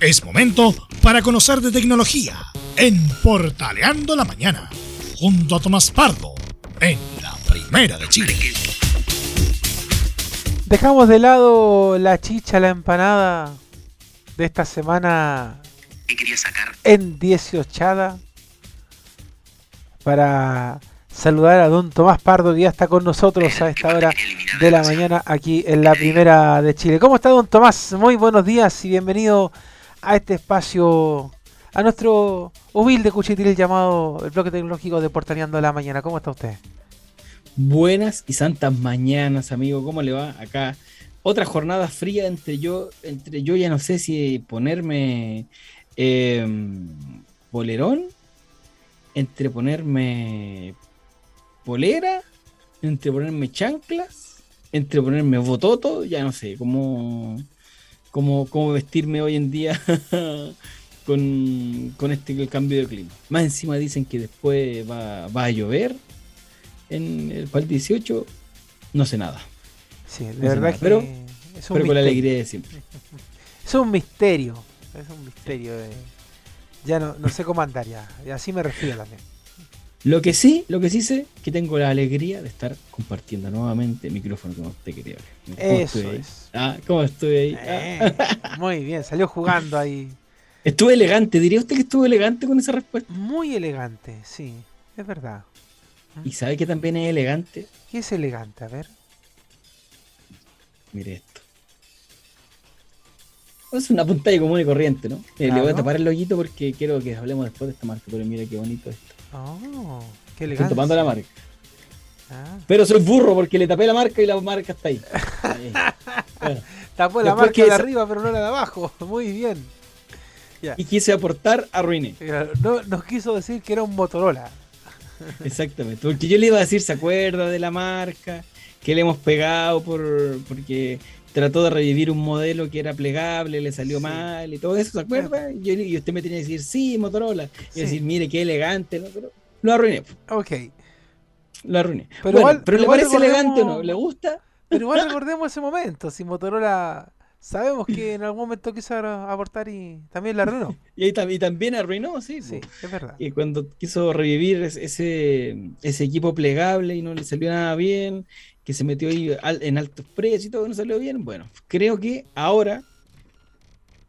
Es momento para conocer de tecnología en Portaleando la Mañana, junto a Tomás Pardo, en la Primera de Chile. Dejamos de lado la chicha, la empanada de esta semana ¿Qué quería sacar? en 18 para saludar a don Tomás Pardo que ya está con nosotros a esta hora de la mañana aquí en la primera de Chile. ¿Cómo está don Tomás? Muy buenos días y bienvenido a este espacio, a nuestro humilde cuchitril llamado el bloque tecnológico de Portaneando la Mañana. ¿Cómo está usted? Buenas y santas mañanas, amigo. ¿Cómo le va? Acá otra jornada fría entre yo, entre yo ya no sé si ponerme eh, bolerón, entre ponerme polera, entre ponerme chanclas, entre ponerme bototo, ya no sé cómo, cómo, cómo vestirme hoy en día con, con este cambio de clima. Más encima dicen que después va, va a llover en el PAL 18, no sé nada. Sí, de verdad nada, que pero- es un Pero con la alegría de siempre. Es un misterio. Es un misterio. de- Ya no, no sé cómo andar ya. Así me refiero también. Lo que sí, lo que sí sé, que tengo la alegría de estar compartiendo nuevamente micrófono con usted. ¿Cómo Eso ahí? es. Ah, ¿cómo estoy ahí? Ah. Eh, muy bien, salió jugando ahí. Estuve elegante, diría usted que estuve elegante con esa respuesta. Muy elegante, sí, es verdad. ¿Y sabe que también es elegante? ¿Qué es elegante? A ver. Mire esto. Es una pantalla común y corriente, ¿no? Le voy a tapar el ojito porque quiero que hablemos después de esta marca, pero mira qué bonito esto. Oh, qué Estoy elegante. tomando la marca. Ah, Pero soy burro porque le tapé la marca y la marca está ahí. Bueno, tapó la marca de esa- arriba, pero no la de abajo. Muy bien. Y quise aportar, arruiné. No, nos quiso decir que era un Motorola. Exactamente, porque yo le iba a decir, ¿se acuerda de la marca? Que le hemos pegado por porque trató de revivir un modelo que era plegable, le salió Sí. mal y todo eso, ¿se acuerda? Y, yo- y usted me tenía que decir, sí, Motorola. Y Sí. decir, mire, qué elegante, ¿no? Pero lo arruiné, Ok. lo arruiné. Pero Bueno, igual- pero, pero ¿le parece elegante o no? ¿Le gusta? Pero igual recordemos ese momento. Si Motorola. Sabemos que en algún momento quiso aportar y también la arruinó. Y, ahí y también arruinó, sí. Sí, es verdad. Y cuando quiso revivir es- ese, ese equipo plegable y no le salió nada bien, que se metió ahí al- en altos precios y todo no salió bien, bueno, creo que ahora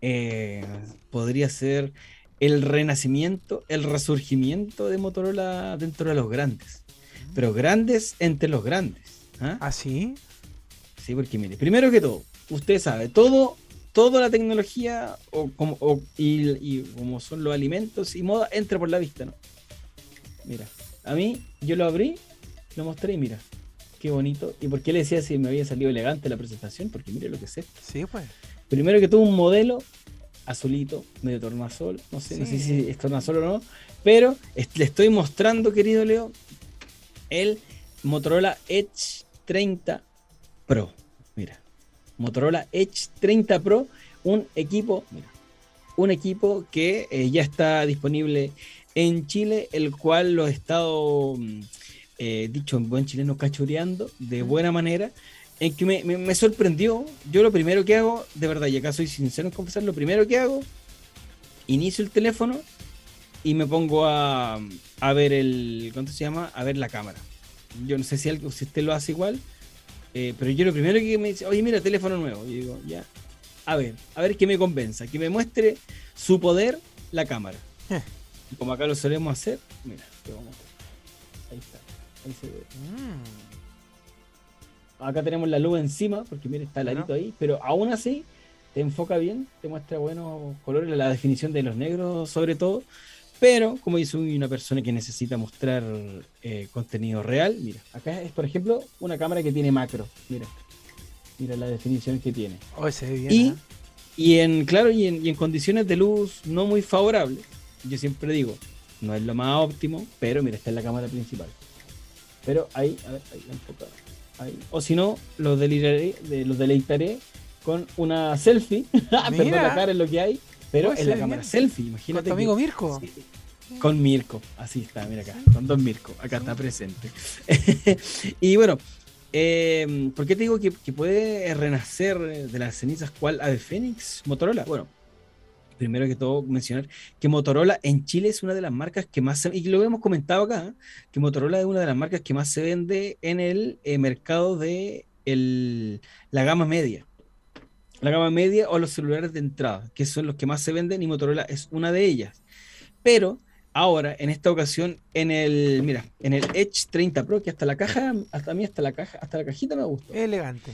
eh, podría ser el renacimiento, el resurgimiento de Motorola dentro de los grandes, pero grandes entre los grandes. ¿ah? ¿Ah, sí? Sí, porque mire, primero que todo, usted sabe, todo, toda la tecnología o como, o- y, y como son los alimentos y moda entra por la vista, ¿no? Mira, a mí yo lo abrí, lo mostré y mira, qué bonito. ¿Y por qué le decía si me había salido elegante la presentación? Porque mire lo que es esto. Sí, pues. Primero que tuvo un modelo azulito, medio tornasol, no sé, no sé si es tornasol o no, pero le estoy mostrando, querido Leo, el Motorola Edge 30 Pro. Mira, Motorola Edge 30 Pro, un equipo, mira, un equipo que eh, ya está disponible en Chile, el cual lo he estado, mm, eh, dicho en buen chileno, cachureando de buena manera, en que me, me- me sorprendió. Yo lo primero que hago, de verdad, y acá soy sincero en confesar, lo primero que hago, inicio el teléfono y me pongo a, a ver el, ¿cuánto se llama? A ver la cámara. Yo no sé si, algo, si usted lo hace igual, eh, pero yo lo primero que me dice, oye, mira, teléfono nuevo. Y digo, ya, a ver, a ver que me convenza, que me muestre su poder la cámara. Eh. Como acá lo solemos hacer, mira, te vamos a. Ahí está, ahí se ve. Mm, Acá tenemos la luz encima, porque mira, está el Claro. arito ahí, pero aún así te enfoca bien, te muestra buenos colores, la definición de los negros sobre todo. Pero, como dice una persona que necesita mostrar eh, contenido real, mira, acá es, por ejemplo, una cámara que tiene macro. Mira, mira la definición que tiene. Hoy se ve bien. Y, ¿eh? y en, claro, y en, y en condiciones de luz no muy favorables, yo siempre digo, no es lo más óptimo, pero mira, esta es la cámara principal. Pero ahí, a ver, ahí. Ahí. O si no, los deleitaré, de, los deleitaré con una selfie. Perdón Mira. la cara es lo que hay, pero se la cámara bien. selfie, Con imagínate. tu que- amigo Mirko. Sí, Con Mirko, así está, mira acá, con Don Mirko, acá está presente. y bueno, eh, ¿por qué te digo que, que puede renacer de las cenizas cual Ave Fénix Motorola? Bueno, primero que todo mencionar que Motorola en Chile es una de las marcas que más se, y lo hemos comentado acá, ¿eh? que Motorola es una de las marcas que más se vende en el eh, mercado de el, la gama media. La gama media o los celulares de entrada, que son los que más se venden y Motorola es una de ellas. Pero ahora, en esta ocasión, en el, mira, en el Edge 30 Pro, que hasta la caja, hasta a mí hasta la caja, hasta la cajita me gustó. Elegante.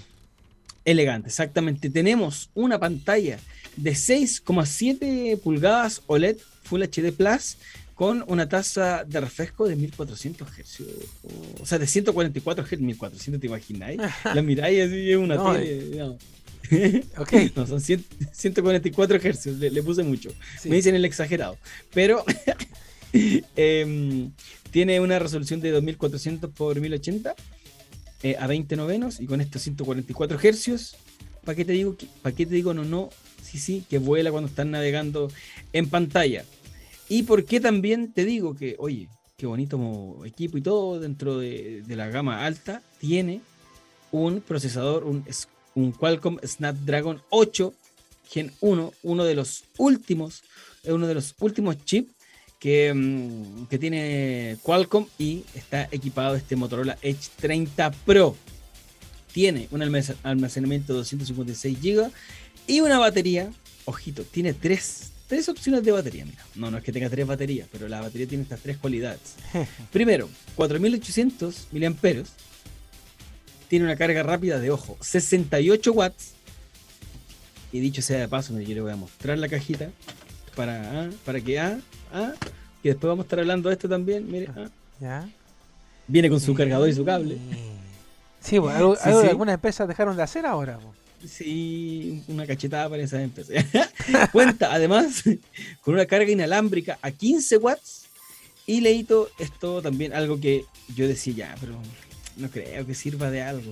Elegante, exactamente. Tenemos una pantalla de 6,7 pulgadas OLED Full HD Plus con una tasa de refresco de 1400 Hz. O sea, de 144 Hz, 1400, ¿te imagináis? La miráis así, es una No, tele. no. Ok. No, son 100 144 Hz, le, le puse mucho. Sí. Me dicen el exagerado. Pero em, tiene una resolución de 2400 por 1080 eh, a 20 novenos y con estos 144 Hz. ¿Para qué te digo? ¿Para qué te digo no, no? Sí, sí, que vuela cuando están navegando en pantalla. ¿Y por qué también te digo que, oye, qué bonito equipo y todo dentro de, la gama alta tiene un procesador, un, un Qualcomm Snapdragon 8 Gen 1, uno de los últimos, uno de los últimos chips que, mm, que tiene Qualcomm y está equipado este Motorola Edge 30 Pro. Tiene un almac- almacenamiento de 256 GB y una batería, ojito, tiene tres, tres opciones de batería. Mira, no, no es que tenga tres baterías, pero la batería tiene estas tres cualidades. Primero, 4800 miliamperios. Tiene una carga rápida de ojo, 68 watts. Y dicho sea de paso, yo le voy a mostrar la cajita para, para que, ah, ah, que después vamos a estar hablando de esto también. Mire, ah. ¿Ya? viene con su cargador y su cable. Sí, pues, algo, Sí, algo que sí. algunas empresas dejaron de hacer ahora. pues. Sí, una cachetada para esa empresa. Cuenta además con una carga inalámbrica a 15 watts. Y leíto esto también, algo que yo decía ya, pero no creo que sirva de algo.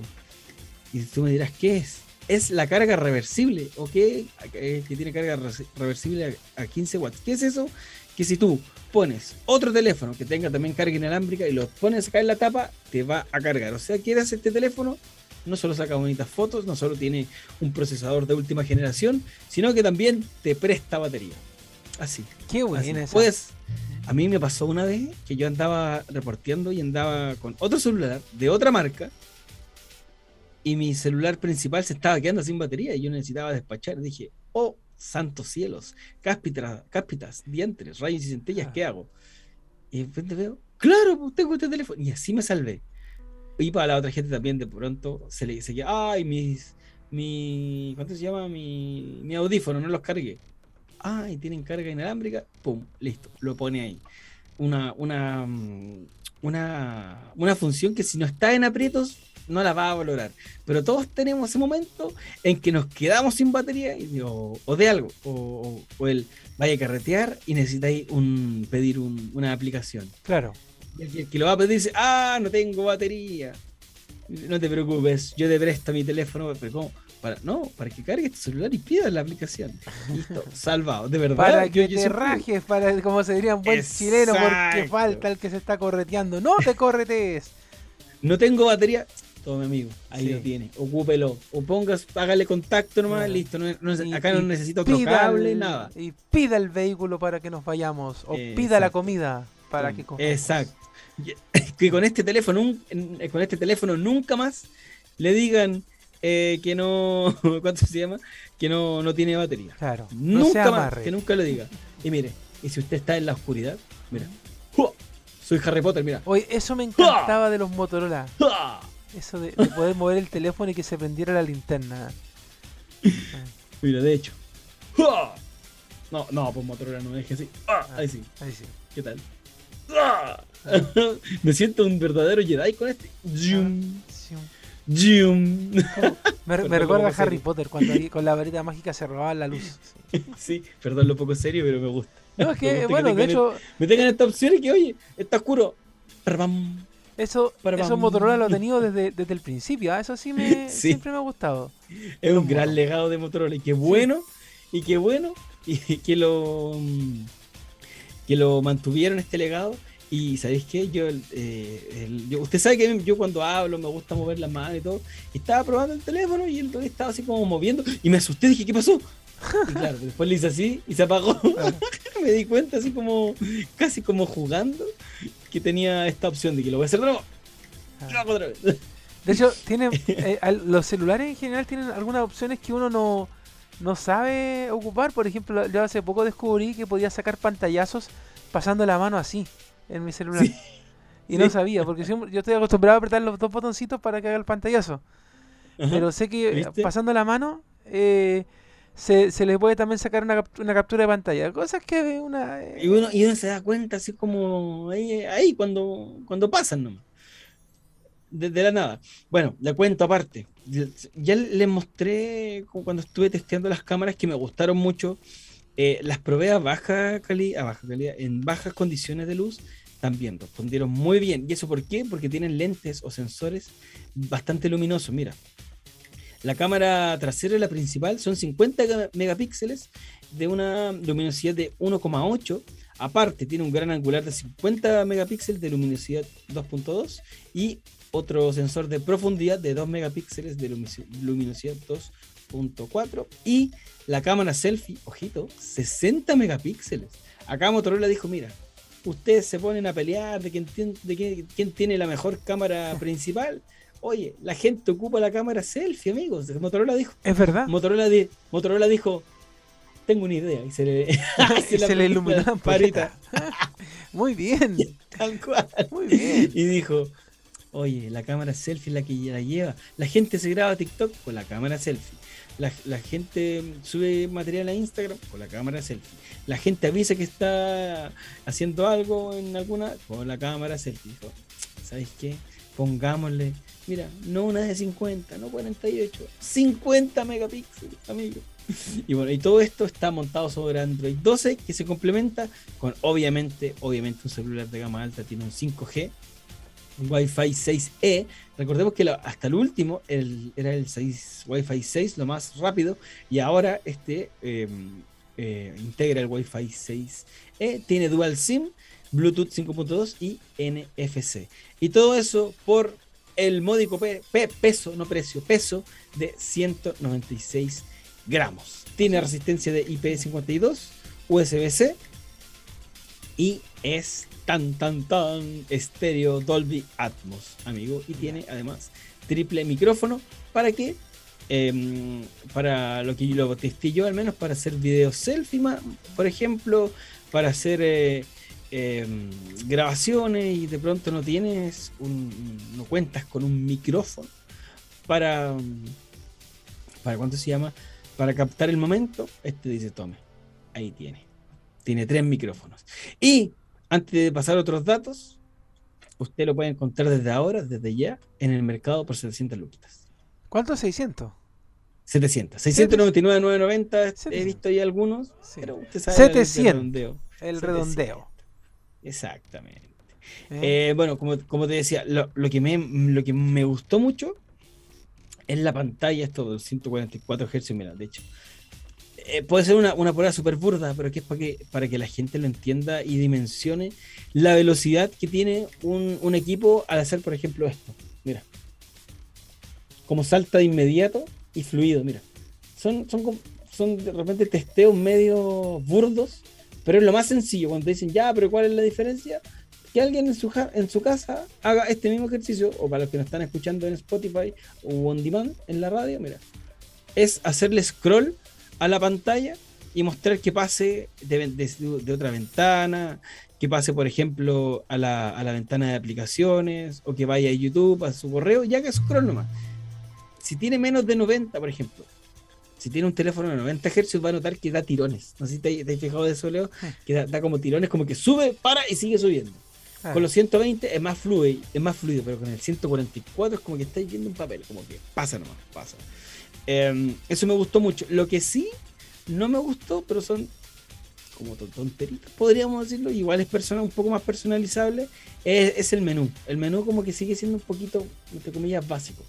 Y tú me dirás, ¿qué es? Es la carga reversible, ¿o qué? Eh, Que tiene carga re- reversible a, a 15 watts. ¿Qué es eso? Que si tú pones otro teléfono que tenga también carga inalámbrica y lo pones acá en la tapa, te va a cargar. O sea, quieres este teléfono, no solo saca bonitas fotos, no solo tiene un procesador de última generación, sino que también te presta batería. Así. Qué así. buena esa. Pues, a mí me pasó una vez que yo andaba reporteando y andaba con otro celular de otra marca y mi celular principal se estaba quedando sin batería y yo necesitaba despachar. Dije, oh, santos cielos, cáspitas, cáspitas, dientes, rayos y centellas, ¿qué hago? Y de repente veo, claro, pues tengo este teléfono. Y así me salvé. Y para la otra gente también de pronto se le dice ay, mis, mi, ¿cuánto se llama? Mi, mi audífono, no los cargué. Ay, tienen carga inalámbrica, pum, listo, lo pone ahí. Una, una, mm, una, una función que si no está en aprietos, no la va a valorar. Pero todos tenemos ese momento en que nos quedamos sin batería y, o, o de algo, o, o- el vaya a carretear y necesitáis un, pedir un- una aplicación. Claro. Y el, que- el que lo va a pedir dice, ah, no tengo batería. No te preocupes, yo te presto mi teléfono. Pero ¿cómo? Para, no, para que cargues tu celular y pidas la aplicación. Listo, salvado, de verdad. Para que yo te rajes, para, como se diría un buen chileno, porque falta el que se está correteando. No te corretees. No tengo batería. Tome, amigo, ahí Sí. lo tiene. Ocúpelo. O pongas, hágale contacto nomás, listo. no- no- Y- acá no necesito otro cable, el- nada. Y pida el vehículo para que nos vayamos. O pida la comida para que comamos. Exacto. Que con este teléfono, un- en- con este teléfono nunca más le digan eh, que no, ¿cuánto se llama? Que no, no tiene batería. Claro. Nunca más, que nunca lo diga. Y mire, y si usted está en la oscuridad, mira. ¡Jua! Soy Harry Potter, mira. Oye, eso me encantaba de los Motorola. ¡Jua! Eso de, de poder mover el teléfono y que se prendiera la linterna. Mira, de hecho. No, no, pues Motorola no es que así. ¡Ah! Ahí sí. Ahí sí. ¿Qué tal? ¡Ah! Me siento un verdadero Jedi con este. Zoom, Sí. zoom. Me, Perdón, me recuerda a Harry serio. Potter cuando ahí con la varita mágica se robaba la luz. Sí. Sí, perdón lo poco serio, pero me gusta. No, es que, que bueno, de tengan hecho, Me tengan esta opción y que, oye, está oscuro. Parbam. Eso, Para eso pam. Motorola lo he tenido desde, desde el principio. ¿ah? Eso sí, me, Sí. siempre me ha gustado. Es un gran legado de Motorola y qué bueno, y qué bueno, y que lo que lo mantuvieron este legado. Y sabéis qué, yo, eh, el- yo- usted sabe que yo cuando hablo me gusta mover las manos y todo. Estaba probando el teléfono y el estaba así como moviendo y me asusté, dije, ¿qué pasó? Y claro, después le hice así y se apagó. Me di cuenta así como, casi como jugando, que tenía esta opción de que lo voy a hacer de nuevo. Otra vez. De hecho, tienen, eh, los celulares en general tienen algunas opciones que uno no, no sabe ocupar. Por ejemplo, yo hace poco descubrí que podía sacar pantallazos pasando la mano así en mi celular. Sí. Y no sabía, porque siempre- yo estoy acostumbrado a apretar los dos botoncitos para que haga el pantallazo. Ajá. Pero sé que ¿Viste? pasando la mano eh, se, se le puede también sacar una, una captura de pantalla. Cosas que una... eh, Y uno, y uno se da cuenta así como ahí, ahí cuando, cuando pasan nomás. De, de la nada. Bueno, le cuento aparte. Ya les mostré cu- cuando estuve testeando las cámaras que me gustaron mucho. Eh, las probé a baja calidad, a baja calidad, en bajas condiciones de luz, también respondieron muy bien. ¿Y eso por qué? Porque tienen lentes o sensores bastante luminosos. Mira, la cámara trasera, la principal, son 50 ga- megapíxeles de una luminosidad de 1,8. Aparte, tiene un gran angular de 50 megapíxeles de luminosidad 2.2 y otro sensor de profundidad de 2 megapíxeles de luminosi- luminosidad 2.4 y la cámara selfie, ojito, 60 megapíxeles. Acá Motorola dijo, mira, ustedes se ponen a pelear de quién, tien- de quién, quién tiene la mejor cámara principal. Oye, la gente ocupa la cámara selfie, amigos. Motorola dijo, Es verdad. Motorola, di- Motorola dijo, tengo una idea. Y se le, se le iluminó la parita. Muy bien. Tal cual. Muy bien. Y dijo, oye, la cámara selfie es la que la lleva. La gente se graba TikTok con la cámara selfie. La, la gente sube material a Instagram con la cámara selfie. La gente avisa que está haciendo algo en alguna con la cámara selfie. ¿sabes qué? Pongámosle, mira, no una de 50, no 48, 50 megapíxeles, amigo. Y bueno, y todo esto está montado sobre Android 12 que se complementa con obviamente, obviamente un celular de gama alta tiene un 5G, un Wi-Fi 6E. Recordemos que hasta el último era el 6, Wi-Fi 6, lo más rápido, y ahora este eh, eh, integra el Wi-Fi 6E, tiene Dual SIM, Bluetooth 5.2 y NFC. Y todo eso por el módico pe- pe- peso, no precio, peso de 196 gramos. Tiene resistencia de IP52, USB-C y es tan tan tan estéreo Dolby Atmos, amigo. Y tiene además triple micrófono para que em, para lo que yo lo testé yo al menos para hacer videos selfie, por ejemplo, para hacer eh, em, grabaciones y de pronto no tienes un, no cuentas con un micrófono para para cuánto se llama para captar el momento este dice tome ahí tiene tiene tres micrófonos y antes de pasar a otros datos usted lo puede encontrar desde ahora desde ya en el mercado por 700 luquitas ¿Cuánto? 600. 700 699 990 he 700. visto ahí algunos Sí. pero usted sabe el 700. redondeo. El 700. redondeo. Exactamente ¿eh? Eh, bueno, como, como te decía, lo, lo que me, lo que me gustó mucho es la pantalla, esto de 144 Hz, mira, de hecho. Eh, puede ser una, una prueba súper burda, pero que es para que, para que la gente lo entienda y dimensione la velocidad que tiene un, un equipo al hacer, por ejemplo, esto. Mira. Como salta de inmediato y fluido, mira. Son, son, son de repente testeos medio burdos, pero es lo más sencillo. Cuando dicen, ya, pero ¿cuál es la diferencia? que alguien en su, en su casa haga este mismo ejercicio, o para los que nos están escuchando en Spotify o on demand en la radio, mira, es hacerle scroll a la pantalla y mostrar que pase de, de- de otra ventana, que pase, por ejemplo, a la, a la ventana de aplicaciones, o que vaya a YouTube, a su correo, y haga scroll nomás. Si tiene menos de 90, por ejemplo, si tiene un teléfono de 90 Hz, va a notar que da tirones. No sé si te, te has fijado de eso, Leo, que da, da como tirones, como que sube, para y sigue subiendo. Ah, Con los 120 es más fluido, es más fluido, pero con el 144 es como que estáis viendo un papel, como que pasa nomás, pasa. Eh, eso me gustó mucho. Lo que sí no me gustó, pero son como ton- tonteritas, podríamos decirlo, igual es persona, un poco más personalizable, es, es el menú. El menú como que sigue siendo un poquito, entre comillas, básico.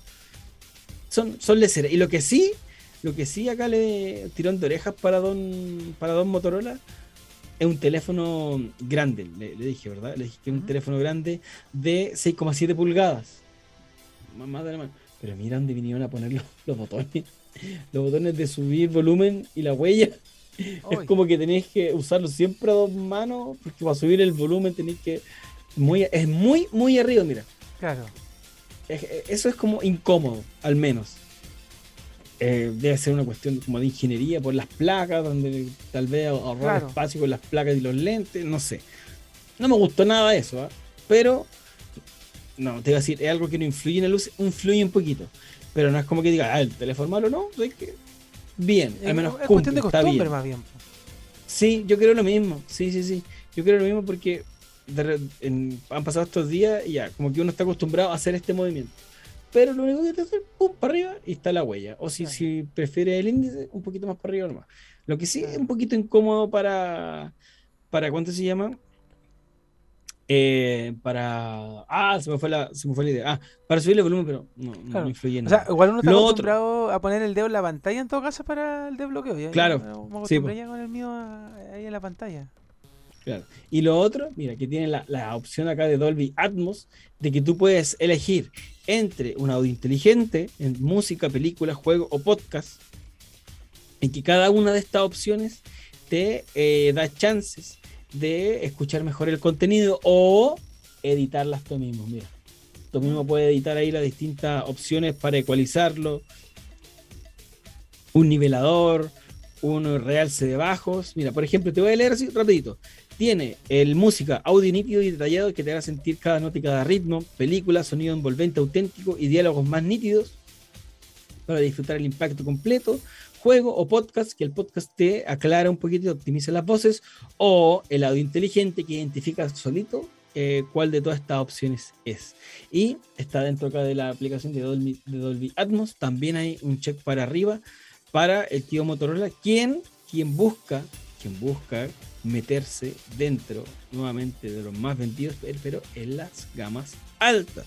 Son, son leceras. Y lo que sí, lo que sí acá le tirón de orejas para don, para don Motorola es un teléfono grande, le, le dije, ¿verdad? Le dije que es un teléfono grande de 6,7 pulgadas. Más de la mano. Pero mira dónde vinieron a poner los, los botones. los botones de subir volumen y la huella. Es como que tenéis que usarlo siempre a dos manos, porque para subir el volumen tenéis que. Muy, es muy, muy arriba, mira. Claro. eso es como incómodo, al menos. Eh, debe ser una cuestión como de ingeniería por las placas, donde tal vez ahorrar espacio con las placas y los lentes, no sé. No me gustó nada eso, ¿ah? pero no, te iba a decir, es algo que no influye en la luz, influye un poquito, pero no es como que diga, ah, el teléfono malo no, es que bien, al menos es cuestión de costumbre más bien. Sí, yo creo lo mismo, sí, sí, sí, yo creo lo mismo porque han pasado estos días y ya, como que uno está acostumbrado a hacer este movimiento pero lo único que te hace pum, para arriba y está la huella. O si, si prefiere el índice, un poquito más para arriba nomás. Lo que sí es un poquito incómodo para, para ¿cuánto se llama? Eh, para. Ah, se me, fue la, se me fue la idea. Ah, para subir el volumen, pero no, no influye nada. O sea, igual uno está acostumbrado a poner el dedo en la pantalla en todo caso para el desbloqueo. claro. sí, ya con el mío ahí en la pantalla. Claro. Y lo otro, mira, que tiene la, la, opción acá de Dolby Atmos, de que tú puedes elegir entre un audio inteligente en música, película, juego o podcast, en que cada una de estas opciones te eh, da chances de escuchar mejor el contenido o editarlas tú mismo. Mira, tú mismo puedes editar ahí las distintas opciones para ecualizarlo, un nivelador, un realce de bajos. Mira, por ejemplo, te voy a leer así rapidito. Tiene el música, audio nítido y detallado que te hará sentir cada nota y cada ritmo, película, sonido envolvente, auténtico y diálogos más nítidos para disfrutar el impacto completo, juego o podcast, que el podcast te aclara un poquito y optimiza las voces, o el audio inteligente que identifica solito eh, cuál de todas estas opciones es. Y está dentro acá de la aplicación de Dolby, de Dolby Atmos, también hay un check para arriba para el tío Motorola, quien, quien busca, quien busca meterse dentro nuevamente de los más vendidos, pero en las gamas altas.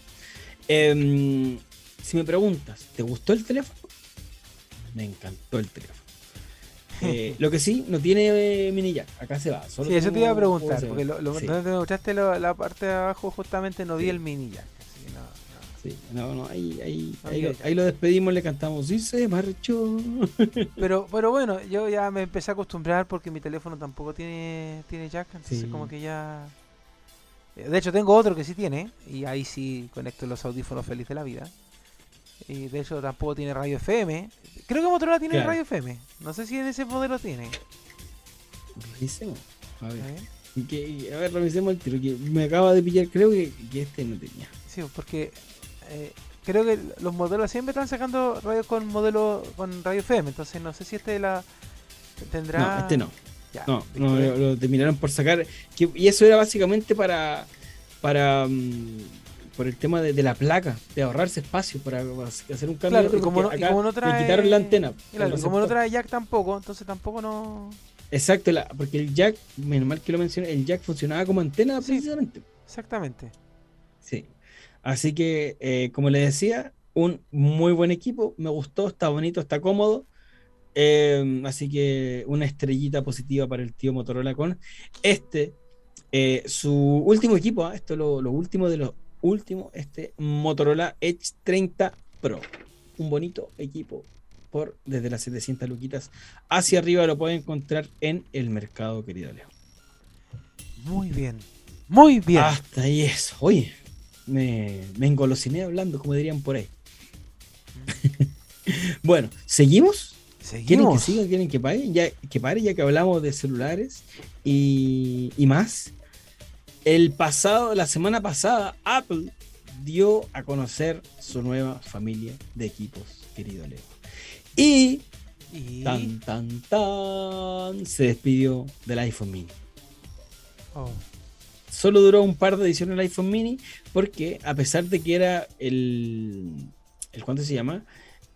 Em, si me preguntas, ¿te gustó el teléfono? Me encantó el teléfono. Eh, lo que sí, no tiene eh, mini jack. Acá se va. sí, eso te iba a preguntar. Porque lo, lo, mostraste la parte de abajo, justamente no vi el mini jack. Sí, no, no, ahí, ahí, ahí, lo, despedimos, le cantamos, y se marchó. Pero, pero bueno, yo ya me empecé a acostumbrar porque mi teléfono tampoco tiene, tiene jack, entonces como que ya... De hecho tengo otro que sí tiene, y ahí sí conecto los audífonos feliz de la vida. Y de hecho tampoco tiene radio FM. Creo que Motorola tiene radio FM. No sé si en ese modelo tiene. Revisemos. A ver. a ver, revisemos el tiro. Que me acaba de pillar, creo que, que este no tenía. Sí, porque eh, creo que los modelos siempre están sacando radio con modelo con radio FM, entonces no sé si este la tendrá. No, este no. no, lo, terminaron por sacar. y eso era básicamente para. para mm, por el tema de, la placa, de ahorrarse espacio para hacer un cambio. Claro, y como, no, trae, quitaron la antena. Claro, y como no trae jack tampoco, entonces tampoco no. Exacto, porque el jack, menos mal que lo mencioné, el jack funcionaba como antena precisamente. Exactamente. Sí. Así que, eh, como les decía, un muy buen equipo. Me gustó, está bonito, está cómodo. Em, así que una estrellita positiva para el tío Motorola con este, eh, su último equipo. ¿ah? Esto es lo, último de lo último, este Motorola Edge 30 Pro. Un bonito equipo por desde las 700 luquitas hacia arriba lo pueden encontrar en el mercado, querido Leo. Muy bien, muy bien. Hasta ahí eso. Oye, me, me engolosiné hablando, como dirían por ahí. bueno, ¿seguimos? ¿Quieren que siga? ¿Quieren que pare? Ya, que pare, ya que hablamos de celulares y, más. El pasado, la semana pasada, Apple dio a conocer su nueva familia de equipos, querido Leo. Y, tan, tan, tan, se despidió del iPhone mini. Oh solo duró un par de ediciones el iPhone mini porque a pesar de que era el, el ¿cuánto se llama?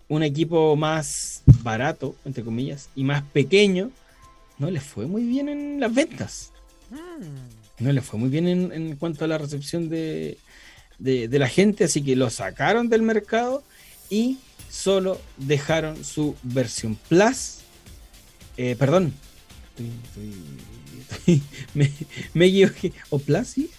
Un equipo más barato, entre comillas, y más pequeño, no le fue muy bien en las ventas. Mm. No le fue muy bien en, cuanto a la recepción de, de, la gente, así que lo sacaron del mercado y solo dejaron su versión Plus. Eh, perdón, me, me equivoqué. ¿O Plus, sí?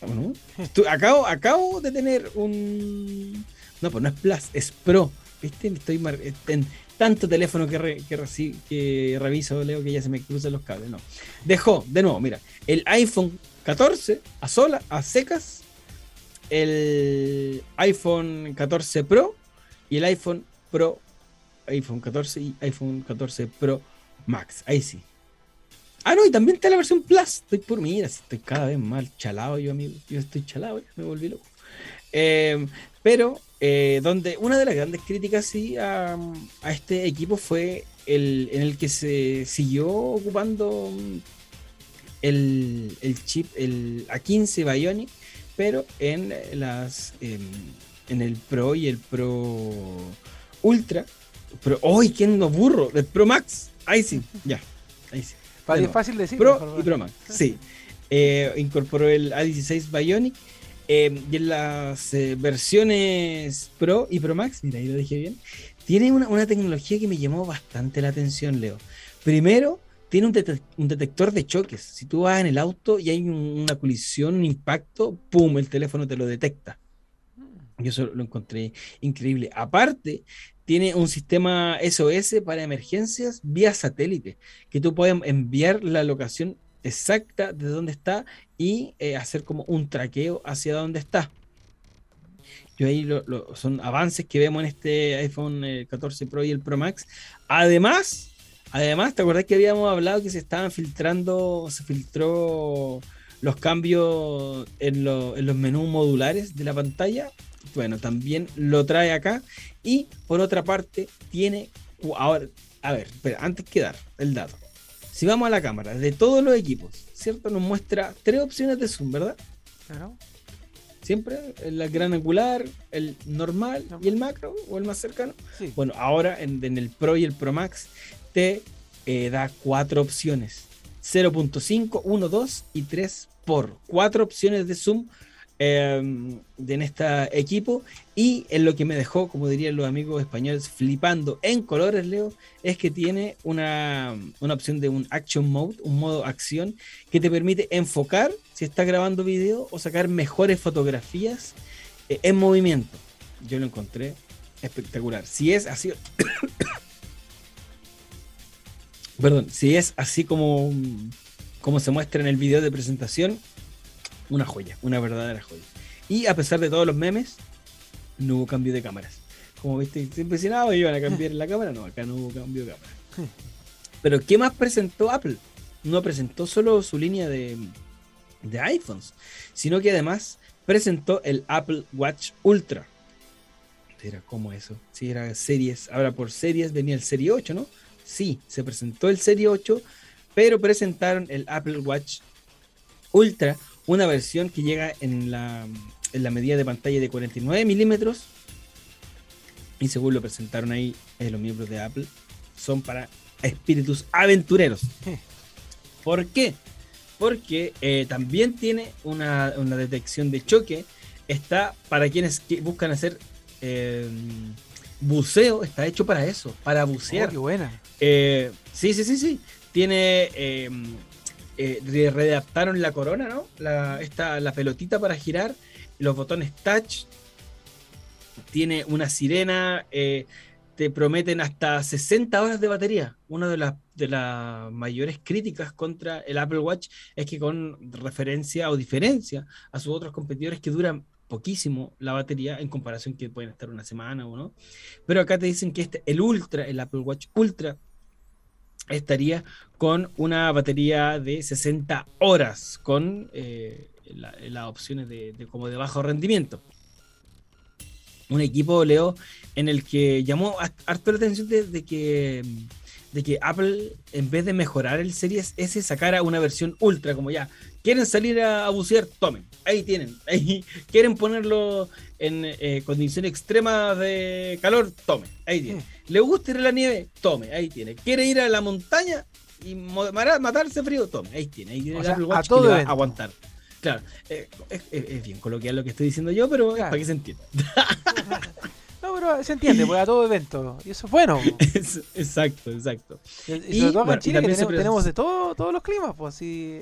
acabo, acabo de tener un. No, pues no es Plus, es Pro. ¿Viste? Estoy en tanto teléfono que, que, reviso, Leo, que ya se me cruzan los cables. No. Dejó, de nuevo, mira, el iPhone 14 a sola, a secas, el iPhone 14 Pro y el iPhone Pro, iPhone 14 y iPhone 14 Pro Max. Ahí sí. Ah, no, y también está la versión Plus. Estoy por mira, estoy cada vez más chalado yo, amigo. Yo estoy chalado, me volví loco. Eh, pero eh, donde una de las grandes críticas sí a, este equipo fue el en el que se siguió ocupando el, chip, el A15 Bionic, pero en las em, en el Pro y el Pro Ultra. Pero hoy, ¿quién no burro? El Pro Max. Ahí sí, ya. Ahí sí. Para fácil decir. Pro y Pro Max. Sí. Eh, incorporó el A16 Bionic Em, y en las eh, versiones Pro y Pro Max, mira, ahí lo dije bien, tiene una, tecnología que me llamó bastante la atención, Leo. Primero, tiene un, detector de choques. Si tú vas en el auto y hay una colisión, un impacto, ¡pum! El teléfono te lo detecta. Yo eso lo encontré increíble. Aparte, tiene un sistema SOS para emergencias vía satélite, que tú puedes enviar la locación exacta de dónde está y eh, hacer como un traqueo hacia dónde está. Yo ahí lo, son avances que vemos en este iPhone 14 eh, Pro y el Pro Max. Además, además, ¿te acordás que habíamos hablado que se estaban filtrando, se filtró los cambios en, en los menús modulares de la pantalla? Bueno, también lo trae acá. Y por otra parte, tiene. Ahora, a ver, pero antes que dar el dato. Si vamos a la cámara de todos los equipos, ¿cierto? Nos muestra tres opciones de zoom, ¿verdad? Claro. Siempre, el gran angular, el normal y el macro, o el más cercano. Bueno, ahora en, el Pro y el Pro Max te eh, da cuatro opciones. 0.5, 1, 2 y 3 por. Cuatro opciones de zoom Em, en este equipo. Y en lo que me dejó, como dirían los amigos españoles, flipando en colores, Leo, es que tiene una, opción de un action mode, un modo acción, que te permite enfocar si estás grabando video o sacar mejores fotografías eh, en movimiento. Yo lo encontré espectacular. Si es así. Perdón, si es así como, como se muestra en el video de presentación, una joya, una verdadera joya. Y a pesar de todos los memes, no hubo cambio de cámaras. Como viste, siempre decían, ah, iban a cambiar la cámara. No, acá no hubo cambio de cámara. Pero, ¿qué más presentó Apple? No presentó solo su línea de, de iPhones, sino que además presentó el Apple Watch Ultra. Era como eso. Si era series, ahora por series venía el Serie 8, ¿no? Sí, se presentó el Serie 8, pero presentaron el Apple Watch Ultra, una versión que llega en la, en la medida de pantalla de 49 milímetros y según lo presentaron ahí eh, los miembros de Apple, son para espíritus aventureros. ¿Por qué? Porque eh, también tiene una, detección de choque. Está para quienes buscan hacer eh, buceo, está hecho para eso, para bucear. Oh, qué buena. sí, sí, sí, sí. Tiene eh, readaptaron la corona, ¿no? La, esta, la pelotita para girar, los botones touch, tiene una sirena, eh, te prometen hasta 60 horas de batería. Una de las, de mayores críticas contra el Apple Watch es que con referencia o diferencia a sus otros competidores que duran poquísimo la batería en comparación que pueden estar una semana o no. Pero acá te dicen que este, el Ultra, el Apple Watch Ultra, estaría con una batería de 60 horas con eh, las opciones de, como de bajo rendimiento. Un equipo, Leo, en el que llamó harto la atención de, que, de que Apple, en vez de mejorar el Series S, sacara una versión ultra, como ya, quieren salir a, bucear, tomen, ahí tienen, ahí quieren ponerlo en eh, condiciones extremas de calor, tomen, ahí tienen. ¿Le gusta ir a la nieve? Tome, ahí tiene. ¿Quiere ir a la montaña y matarse frío? Tome, ahí tiene. Ahí tiene el Watch a todo que aguantar. Claro, eh, es, bien coloquial lo que estoy diciendo yo, pero para que se entienda. no, pero se entiende, porque a todo evento. Y eso es bueno. exacto, exacto. Y, sobre todo en Chile, que tenemos, de todo, todos los climas, pues.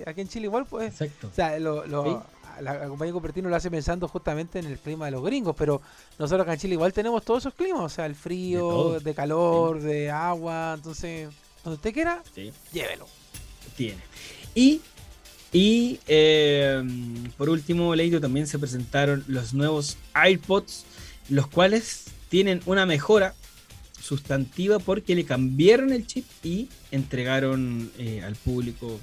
aquí en Chile igual, pues. Exacto. O sea, lo, la, compañía Cupertino lo hace pensando justamente en el clima de los gringos, pero nosotros acá en Chile igual tenemos todos esos climas, o sea, el frío, de, calor, de agua, entonces, donde usted quiera, llévelo. Tiene. Y, y eh, por último, Leito, también se presentaron los nuevos iPods, los cuales tienen una mejora sustantiva porque le cambiaron el chip y entregaron eh, al público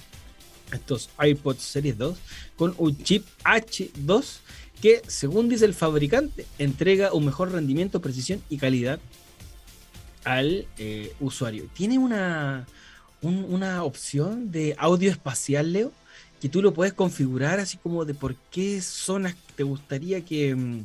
estos iPods Series 2 con un chip H2 que, según dice el fabricante, entrega un mejor rendimiento, precisión y calidad al eh, usuario. Tiene una, una opción de audio espacial, Leo, que tú lo puedes configurar así como de por qué zonas te gustaría que, mm,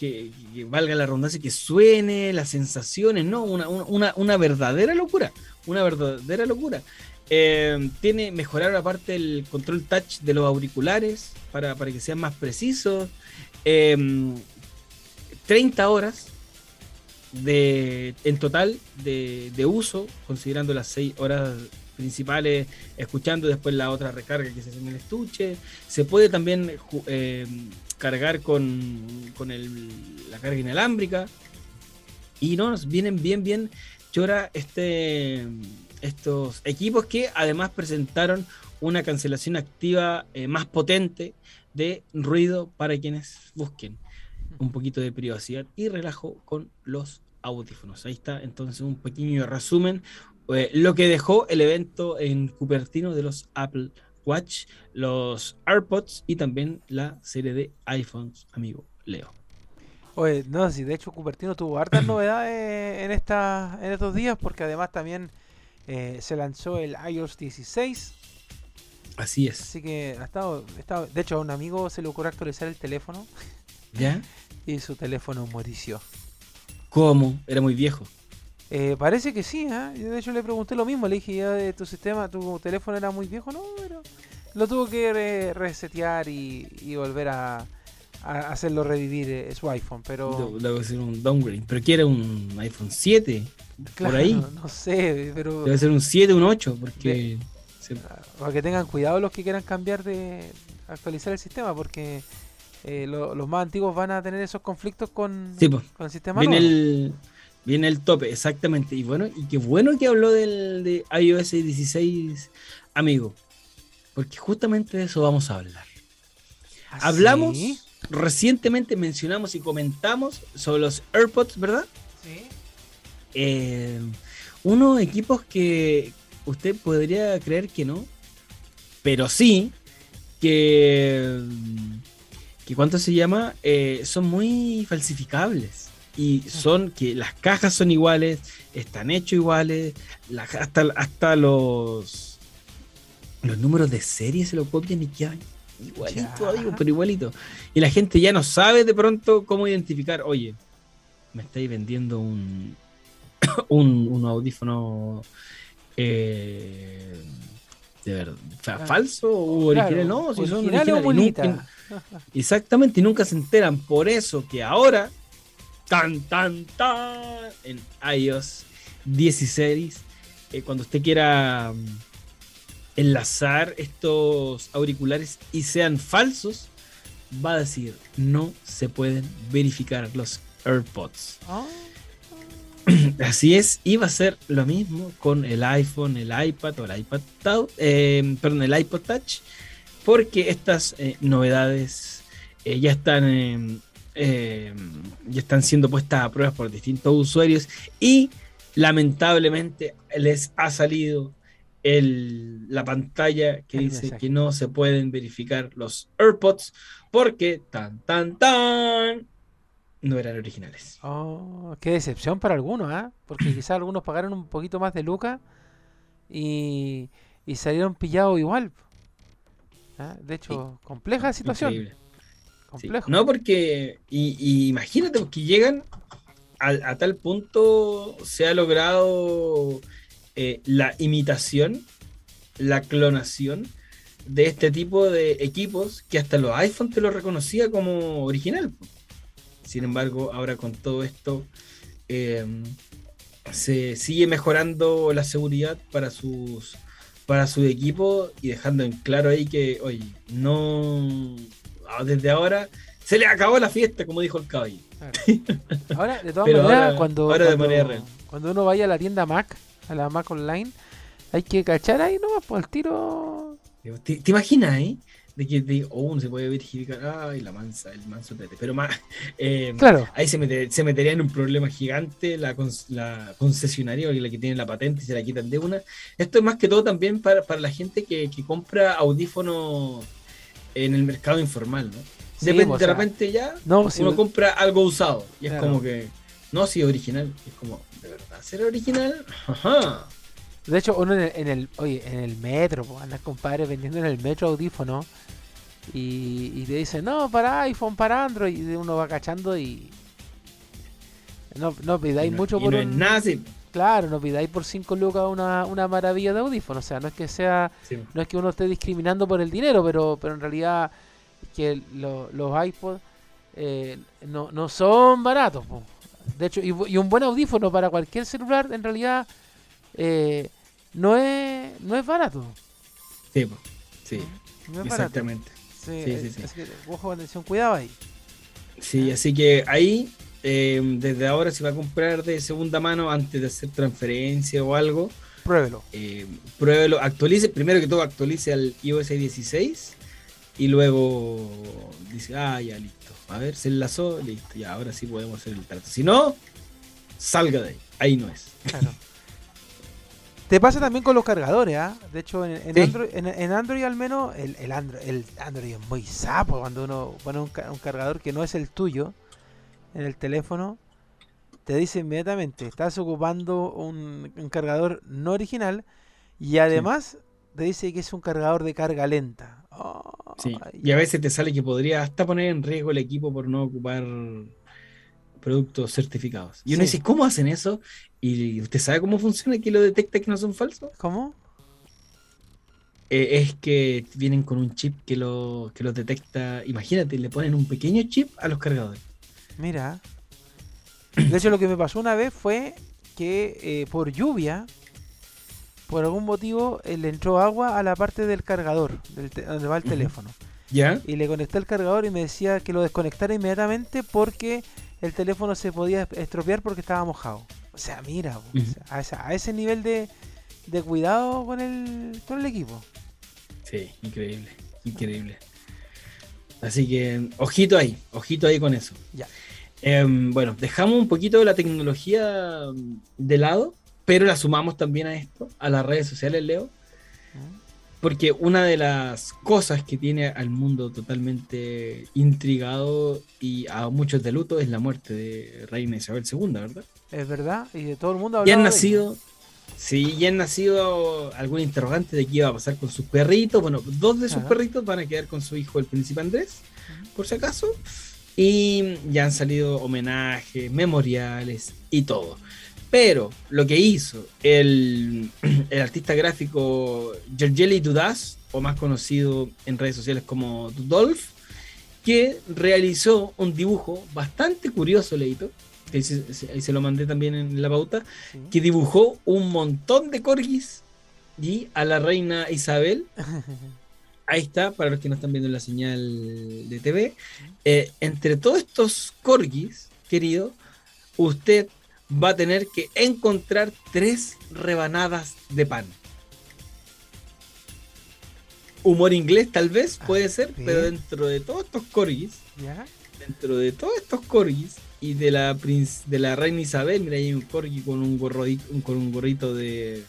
que valga la redundancia, que suene, las sensaciones, ¿no? Una, verdadera locura, una verdadera locura. Eh, tiene mejorar aparte el control touch de los auriculares para, que sean más precisos. 30 eh, horas de, en total de, de, uso, considerando las 6 horas principales, escuchando después la otra recarga que se hace en el estuche. Se puede también eh, cargar con, con la carga inalámbrica. Y no, nos vienen bien, bien chora este, estos equipos que además presentaron una cancelación activa eh, más potente de ruido para quienes busquen un poquito de privacidad y relajo con los audífonos. Ahí está entonces un pequeño resumen, eh, lo que dejó el evento en Cupertino de los Apple Watch, los AirPods y también la serie de iPhones, amigo Leo. Oye, no, si de hecho Cupertino tuvo hartas novedades en, esta, en estos días, porque además también eh, se lanzó el iOS 16. Así es. Así que ha estado, de hecho a un amigo se le ocurrió actualizar el teléfono. ¿Ya? y su teléfono morició. ¿Cómo? Era muy viejo. Eh, parece que sí, ¿eh? de hecho le pregunté lo mismo, le dije, ya de tu sistema, tu teléfono era muy viejo, no, pero lo tuvo que resetear y, volver a, hacerlo revivir eh, su iPhone, pero... Debe ser un downgrade, pero quiere un iPhone 7, por ahí. No, sé, pero... Debe ser un 7, un 8, porque... Para que tengan cuidado los que quieran cambiar de actualizar el sistema, porque eh, los más antiguos van a tener esos conflictos con, con el sistema Viene el Viene el tope, exactamente. Y bueno, y qué bueno que habló del de iOS 16, amigo. Porque justamente de eso vamos a hablar. ¿Ah, Hablamos, recientemente mencionamos y comentamos sobre los AirPods, ¿verdad? Sí. Eh, unos equipos que usted podría creer que no, pero sí, que, que ¿cuánto se llama? Eh, son muy falsificables y son que las cajas son iguales, están hechos iguales, hasta, hasta los los números de serie se lo copian y quedan igualito, pero igualito. Y la gente ya no sabe de pronto cómo identificar, oye, me estáis vendiendo un, un, audífono eh, de verdad, falso o original, no, si son originales. exactamente, y nunca se enteran. Por eso que ahora tan, tan, tan en iOS 16. Eh, cuando usted quiera mm, enlazar estos auriculares y sean falsos, va a decir no se pueden verificar los AirPods. Ah. Así es, y va a ser lo mismo con el iPhone, el iPad o el iPad Touch, eh, perdón, el iPod Touch, porque estas eh, novedades ya están eh, y están siendo puestas a pruebas por distintos usuarios y lamentablemente les ha salido la pantalla que dice que no se pueden verificar los AirPods porque tan tan tan no eran originales. Oh, qué decepción para algunos, ¿ah? Porque quizás algunos pagaron un poquito más de lucas y, salieron pillados igual. ¿ah? De hecho, compleja situación. No, porque y, imagínate, porque llegan a, tal punto, se ha logrado eh, la imitación, la clonación de este tipo de equipos que hasta los iPhone te lo reconocía como original. Sin embargo, ahora con todo esto eh, se sigue mejorando la seguridad para sus para su equipo y dejando en claro ahí que, oye, no. Ah, Desde ahora se le acabó la fiesta, como dijo el caballo. Ahora, de todas Pero maneras, ahora- cuando, ahora de cuando, manera real. cuando uno vaya a la tienda Mac, a la Mac Online, hay que cachar ahí nomás por el tiro. ¿Te, te imaginas, eh? De que te, oh, se puede verificar, ay, la mansa, el manso tete. Pero más, eh, Claro, ahí se, mete- se metería en un problema gigante la, cons- la concesionaria, la que tiene la patente y se la quitan de una. Esto es más que todo también para, para la gente que, que compra audífonos en el mercado informal, ¿no? Sí, de, o de sea, repente ya no, si uno compra algo usado y es Claro. como que, no, si es original, es como, ¿de verdad será original? Ajá. De hecho, uno en el, en el- oye, en el metro, pues, andas compadre vendiendo en el metro audífono y, y te dicen, no, para iPhone, para Android, y uno va cachando y no, no pidáis Y no- mucho y por no es un- así. Claro, no pidáis por 5 lucas una, una maravilla de audífono, o sea, no es que sea, Sí. no es que uno esté discriminando por el dinero, pero, pero en realidad es que lo- los iPods eh, no, no son baratos, po. de hecho, y, un buen audífono para cualquier celular en realidad eh, no es no es barato. Sí, po. sí, No es barato. exactamente. Sí, Sí, sí, sí. así que, ojo, atención, cuidado ahí. Sí, así que ahí, eh, desde ahora, si va a comprar de segunda mano antes de hacer transferencia o algo, Pruébelo. eh, pruébelo, actualice, primero que todo actualice al iOS 16 y luego dice, ah, ya listo. A ver, se enlazó, listo, ya ahora sí podemos hacer el trato. Si no, salga de ahí, ahí no es. Claro. Te pasa también con los cargadores, ¿ah? De hecho, en, en Sí. Android, en, en Android al menos, el, el, Android, el Android es muy sapo cuando uno pone un cargador que no es el tuyo en el teléfono. Te dice inmediatamente, estás ocupando un, un cargador no original y además te dice que es un cargador de carga lenta. Sí, Ay, y a veces te sale que podría hasta poner en riesgo el equipo por no ocupar productos certificados. Y uno Sí. dice, ¿cómo hacen eso? ¿Y usted sabe cómo funciona que lo detecta que no son falsos? ¿Cómo? Eh, es que vienen con un chip que lo, que los detecta. Imagínate, le ponen un pequeño chip a los cargadores. Mira. De hecho, lo que me pasó una vez fue que eh, por lluvia, por algún motivo, eh, le entró agua a la parte del cargador, del donde va el teléfono. ¿Ya? Y le conecté el cargador y me decía que lo desconectara inmediatamente porque el teléfono se podía estropear porque estaba mojado. O sea, mira, o sea, a, esa- a ese nivel de, de cuidado con el, con el equipo. Sí, increíble, increíble. Así que, ojito ahí, ojito ahí con eso. Ya. Em, bueno, dejamos un poquito la tecnología mm, de lado, pero la sumamos también a esto, a las redes sociales, Leo. Porque una de las cosas que tiene al mundo totalmente intrigado y a muchos de luto es la muerte de Reina Isabel II, ¿verdad? Es verdad, y de todo el mundo Y han nacido, sí, y han nacido algún interrogante de qué iba a pasar con sus perritos. Bueno, dos de sus Ajá. perritos van a quedar con su hijo, el príncipe Andrés, por si acaso. Y ya han salido homenajes, memoriales y todo. Pero lo que hizo el, el artista gráfico Georgeli Dudas, o más conocido en redes sociales como Dudolf, que realizó un dibujo bastante curioso, Leito, que ahí se, se- ahí se lo mandé también en la pauta, Sí. que dibujó un montón de corgis y a la reina Isabel. Ahí está, para los que no están viendo la señal de TV. Eh, entre todos estos corgis, querido, usted va a tener que encontrar tres rebanadas de pan. Humor inglés tal vez Ah, puede ser, pero dentro de todos estos corgis, dentro de todos estos corgis y de la princ- de la reina Isabel, mira, hay un corgi con un gorrito, con un gorrito de,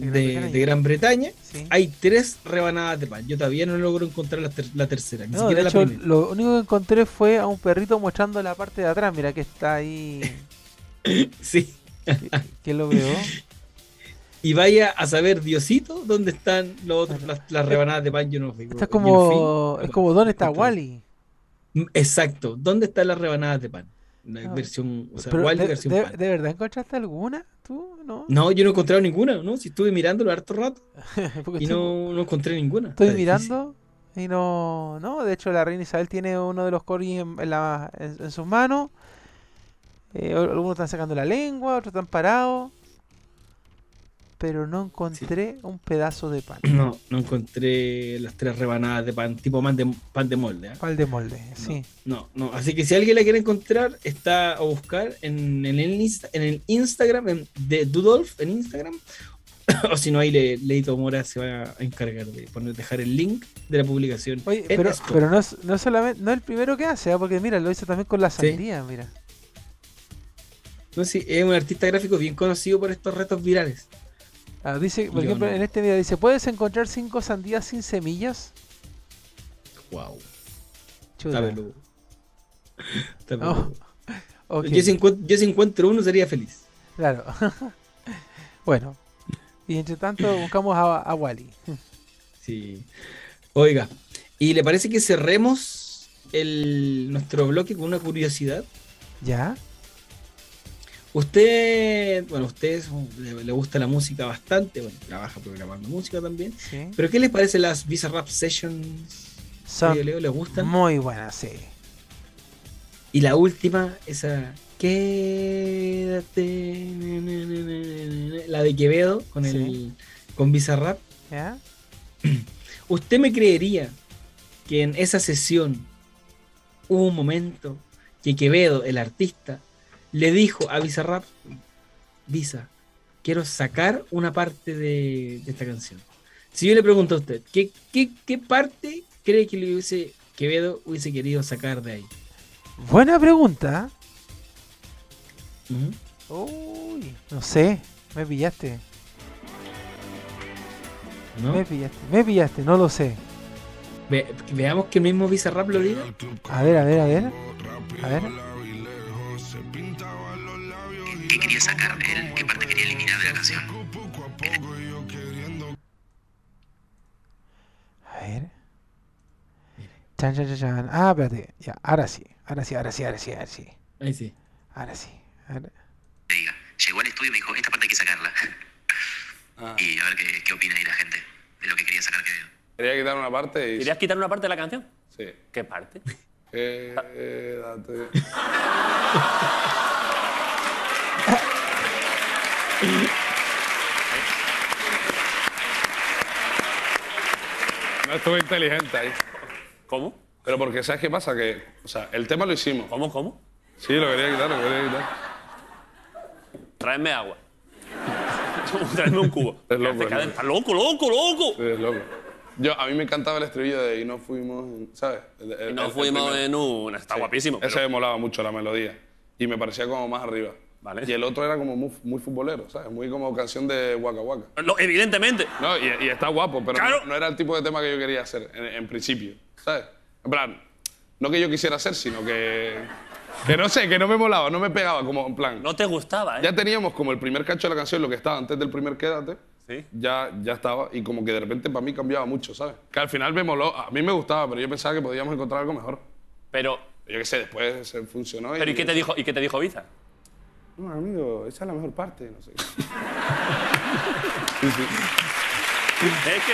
De Gran de- Bretaña. de Gran Bretaña. Sí. Hay tres rebanadas de pan. Yo todavía no logro encontrar la, ter- la tercera, ni No, de siquiera la primera. lo único que encontré fue a un perrito mostrando la parte de atrás. Mira que está ahí. Sí. que, que lo veo. Y vaya a saber, Diosito, dónde están los otros, las, las rebanadas de pan. Yo no fijo. Esto es yo no como. Es como ¿dónde está. Wally? Exacto. ¿Dónde están las rebanadas de pan? La Ah, versión, o sea, Pero de, versión de- pan. ¿de verdad encontraste alguna? ¿Tú? ¿No? No, yo no he encontrado ninguna, ¿no? Si estuve mirándolo harto rato y no, no encontré ninguna. estoy Está difícil. mirando y no. No, de hecho, la reina Isabel tiene uno de los corgis en, en la- en- en sus manos. Eh, algunos están sacando la lengua, otros están parados. Pero no encontré un pedazo de pan. No, no encontré las tres rebanadas de pan, tipo pan de, pan de molde. ¿ah? Pan de molde, No, sí. No, no. Así que si alguien la quiere encontrar, está a buscar en, en el, Insta- en el Instagram en- de Dudolf en Instagram. o si no, ahí le, Leito Mora se va a encargar de poner, dejar el link de la publicación. Oye, pero, pero no, no solamente, no es el primero que hace, ¿ah? porque mira, lo hizo también con la Sí. sandía, mira. No, sí, es un artista gráfico bien conocido por estos retos virales. Ah, dice, por Yo ejemplo, no. en este video dice, ¿puedes encontrar cinco sandías sin semillas? Wow. Chuta. Está peludo. Está Oh, yo, si yo si encuentro uno sería feliz. Claro. bueno. Y entre tanto buscamos a, a Wally. Sí. Oiga, ¿y le parece que cerremos el, nuestro bloque con una curiosidad? ¿Ya? Usted, bueno, usted es un- le, le gusta la música bastante, bueno, trabaja programando música también. Sí. Pero ¿qué les parece las Visa Rap Sessions? Son Leo, Leo, ¿Les gustan? muy buenas, sí. Y la última, esa Quédate, la de Quevedo con el Sí. con Visa Rap. ¿Ya? ¿Usted me creería que en esa sesión hubo un momento que Quevedo, el artista, le dijo a Bizarrap, Visa, quiero sacar una parte de, de esta canción? Si yo le pregunto a usted, ¿qué, qué, qué parte cree que le hubiese, Quevedo hubiese querido sacar de ahí? Buena pregunta. Ujú. Uy, no sé. Me pillaste. ¿No? Me pillaste. Me pillaste, no lo sé. Ve- veamos que el mismo Bizarrap lo diga. A ver, a ver, a ver. A ver. ¿Qué quería sacar él? ¿Qué parte quería eliminar de la canción? A ver. Chan, chan, chan, chan. Ah, espérate. Ya, ahora sí. Ahora sí, ahora sí, ahora sí, ahora sí. Ahí sí. Ahora sí. Ahora- Te diga. Llegó al estudio y me dijo, esta parte hay que sacarla. Y a ver qué, qué opina ahí la gente de lo que quería sacar que Quería quitar una parte y. ¿Querías quitar una parte de la canción? Sí. ¿Qué parte? Quédate. No estuve inteligente ahí. ¿Cómo? Pero porque, ¿sabes qué pasa? Que, o sea, el tema lo hicimos. ¿Cómo, cómo? Sí, lo quería quitar, lo quería quitar. Tráeme agua. Tráeme un cubo. Es loco, es loco. ¡Estás loco, loco, loco! Sí, es loco. Yo, a mí me encantaba el estribillo de Y no fuimos, en- ¿sabes? El- el- Y nos el fuimos en una. Está Sí. guapísimo. Ese pero- me molaba mucho la melodía. Y me parecía como más arriba. Vale. Y el otro era como muy, muy futbolero, ¿sabes? Muy como canción de Waka Waka. Lo- evidentemente. No, y, y está guapo, pero Claro. no, no era el tipo de tema que yo quería hacer en, en principio, ¿sabes? En plan, no que yo quisiera hacer, sino que. Que no sé, que no me molaba, no me pegaba, como en plan. No te gustaba, ¿eh? Ya teníamos como el primer cacho de la canción, lo que estaba antes del primer Quédate. Sí. Ya, ya estaba, y como que de repente para mí cambiaba mucho, ¿sabes? Que al final me moló, a mí me gustaba, pero yo pensaba que podíamos encontrar algo mejor. Pero, Yo qué sé, después se funcionó. pero ¿y qué te dijo, ¿y qué te dijo Biza? No, amigo, esa es la mejor parte, no sé. Es que.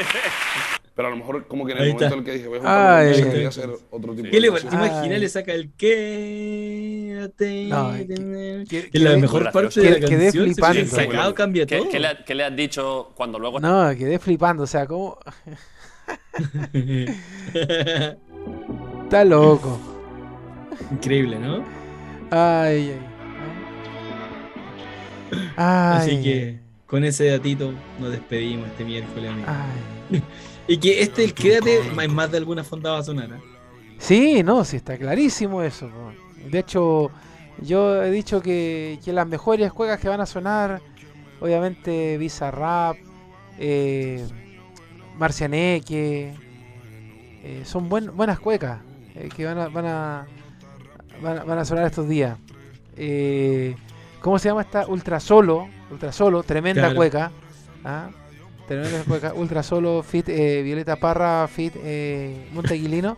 Pero a lo mejor como que en Ahí el momento está. en el que dije, voy a Ay. juntar música, quería hacer otro tipo ¿Qué le de ¿Te canción. imaginas? Ay. Le saca el quédate. No, que, que- es la mejor parte de la Que- quedé canción. si flipando. hubiese sacado cambia ¿Qué, todo. qué le, qué le has dicho cuando luego. No, quedé flipando. O sea, ¿cómo? Está loco. Increíble, ¿no? Ay, ay. Ay. Así que con ese datito nos despedimos este miércoles, amigo. Ay. Y que este, el quédate, más de alguna fonda va a sonar. ¿eh? Sí, no, sí, está clarísimo eso. De hecho, yo he dicho que, que las mejores cuecas que van a sonar, obviamente Visa Rap, eh, Marcianeque, eh, son buen- buenas cuecas eh, que van a, van, a, van, a, van a sonar estos días. Eh, ¿Cómo se llama esta? Ultra Solo, Ultra Solo, tremenda Claro. cueca. ¿ah? Tremenda cueca, Ultra Solo, Fit eh, Violeta Parra, Fit eh, Montequilino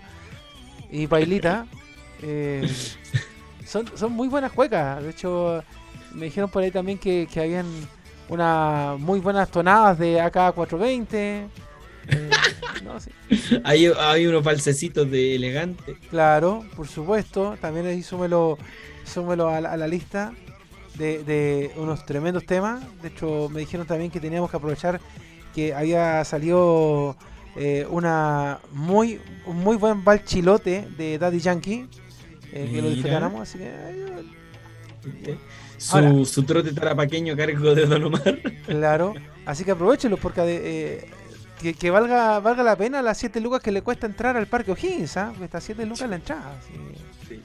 y Bailita. eh, son, son muy buenas cuecas. De hecho, me dijeron por ahí también que, que habían una muy buenas tonadas de AK420. eh, no, sí. Hay, hay unos falsecitos de elegante. Claro, por supuesto. También ahí súmelo, súmelo a, la, a la lista. De, de unos tremendos temas. De hecho, me dijeron también que teníamos que aprovechar que había salido eh, una muy un muy buen balchilote de Daddy Yankee. eh, que lo disfrutáramos, así que eh, Su, Ahora. su trote tarapaqueño cargo de Don Omar. claro. Así que aprovechenlo porque que, que valga valga la pena las 7 lucas que le cuesta entrar al Parque O'Higgins, ¿ah? Está 7 lucas la entrada. así. Sí.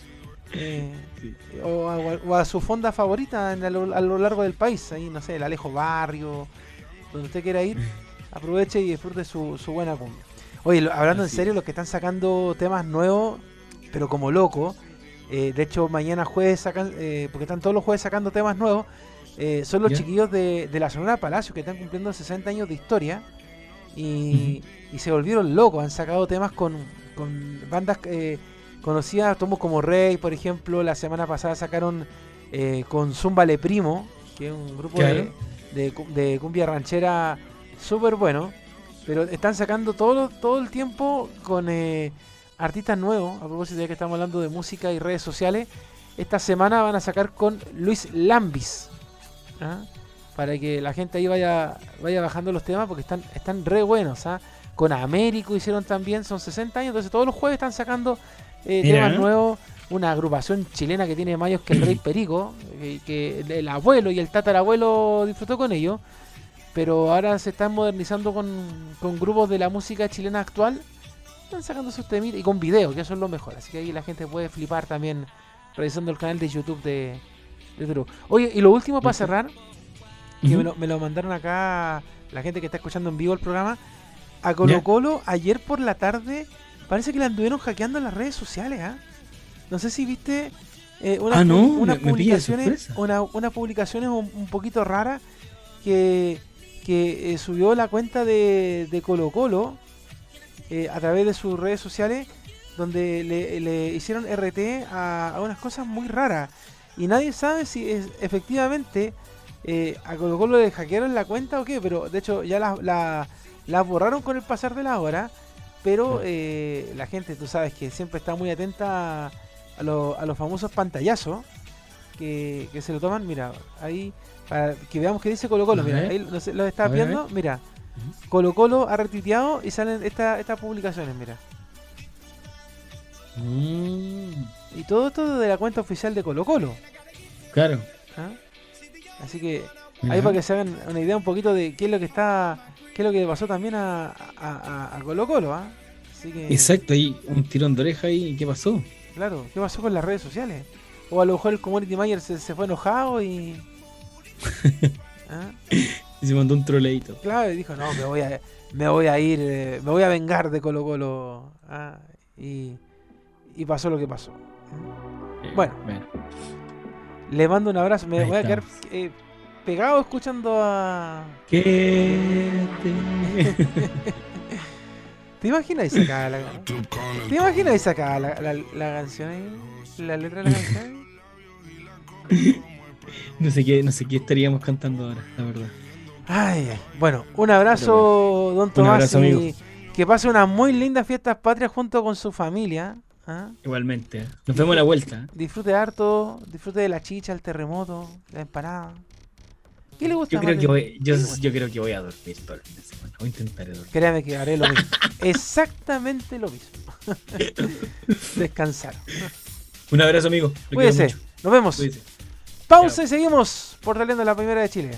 Eh, Sí. o, a, o a su fonda favorita en- a, lo, a lo largo del país, ahí no sé, el Alejo Barrio, donde usted quiera ir, aproveche y disfrute su, su buena cumbia. Oye, lo- hablando Así en serio, los que están sacando temas nuevos, pero como loco, eh, de hecho mañana jueves sacan, eh, porque están todos los jueves sacando temas nuevos, eh, son los ¿Ya? chiquillos de, de la Sonora Palacio que están cumpliendo 60 años de historia y, y se volvieron locos, han sacado temas con, con bandas conocidas, tomos como Rey, por ejemplo, la semana pasada sacaron eh, con Zumba Le Primo, que es un grupo de cumbia ranchera súper bueno, pero están sacando todo, todo el tiempo con eh, artistas nuevos, a propósito de que estamos hablando de música y redes sociales, esta semana van a sacar con Luis Lambis, ¿ah? para que la gente ahí vaya, vaya bajando los temas porque están, están re buenos, ¿ah? Con Américo hicieron también, son 60 años, entonces todos los jueves están sacando eh, temas nuevos, una agrupación chilena que tiene mayos que el Rey Perico, que, que el- el abuelo y el tatarabuelo disfrutó con ellos, pero ahora se están modernizando con, con grupos de la música chilena actual, están sacando sus temitas y con video, que eso es lo mejor, así que ahí la gente puede flipar también revisando el canal de YouTube de, de True. Oye, y lo último para cerrar, que me, lo, me lo mandaron acá la gente que está escuchando en vivo el programa. A Colo Colo ayer por la tarde parece que le anduvieron hackeando en las redes sociales, ¿ah? No sé si viste eh, unas, Ah, no, unas me- publicaciones, una, unas publicaciones un, un poquito raras que, que eh, subió la cuenta de, de Colo Colo eh, a través de sus redes sociales donde le, le hicieron RT a, a unas cosas muy raras. Y nadie sabe si es, efectivamente eh, a Colo Colo le hackearon la cuenta o qué, pero de hecho ya las la, las borraron con el pasar de la hora, pero eh, la gente, tú sabes que siempre está muy atenta a, lo- a los famosos pantallazos que, que se lo toman, mira, ahí, para que veamos qué dice Colo Colo, A mira, ver. ahí lo, lo estás A ver, a viendo, mira, Colo Colo ha retuiteado y salen esta- estas publicaciones, mira. Mm, Y todo esto de la cuenta oficial de Colo Colo. claro. ¿ah? Así que. Ahí para que se hagan una idea un poquito de qué es lo que está, qué es lo que le pasó también a, a, a- a Colo Colo, ¿ah? Así que, Exacto, ahí un tirón de oreja ahí. ¿Qué pasó? claro, ¿qué pasó con las redes sociales? O a lo mejor el community manager se, se fue enojado y... ¿Ah? Y se mandó un troleito. Claro, y dijo, no, me voy a, me voy a ir, eh, me voy a vengar de Colo Colo. ¿ah? Y, y pasó lo que pasó. Eh, Bueno. Le mando un abrazo, me Ahí voy a quedar eh, pegado escuchando a... ¿Qué ¿Te imaginas y sacaba la, ¿Te imaginas y sacaba la, la, la canción ahí? La letra de la canción ahí? no sé qué, no sé qué estaríamos cantando ahora, la verdad. Ay, ay. Bueno, un abrazo, don Tomás. abrazo, y amigo. que pase unas muy lindas fiestas patrias junto con su familia. ¿ah? Igualmente. ¿eh? Nos vemos a la vuelta. ¿eh? Disfrute harto, disfrute de la chicha, el terremoto, la empanada. ¿Qué le gusta Yo creo que voy, yo, creo que voy a dormir todo el fin de semana. Voy a intentar dormir. Créame que haré lo mismo. Exactamente lo mismo. Descansar. Un abrazo, amigo. Cuídese. Nos vemos. Cuídese. Pausa y seguimos por saliendo la primera de Chile.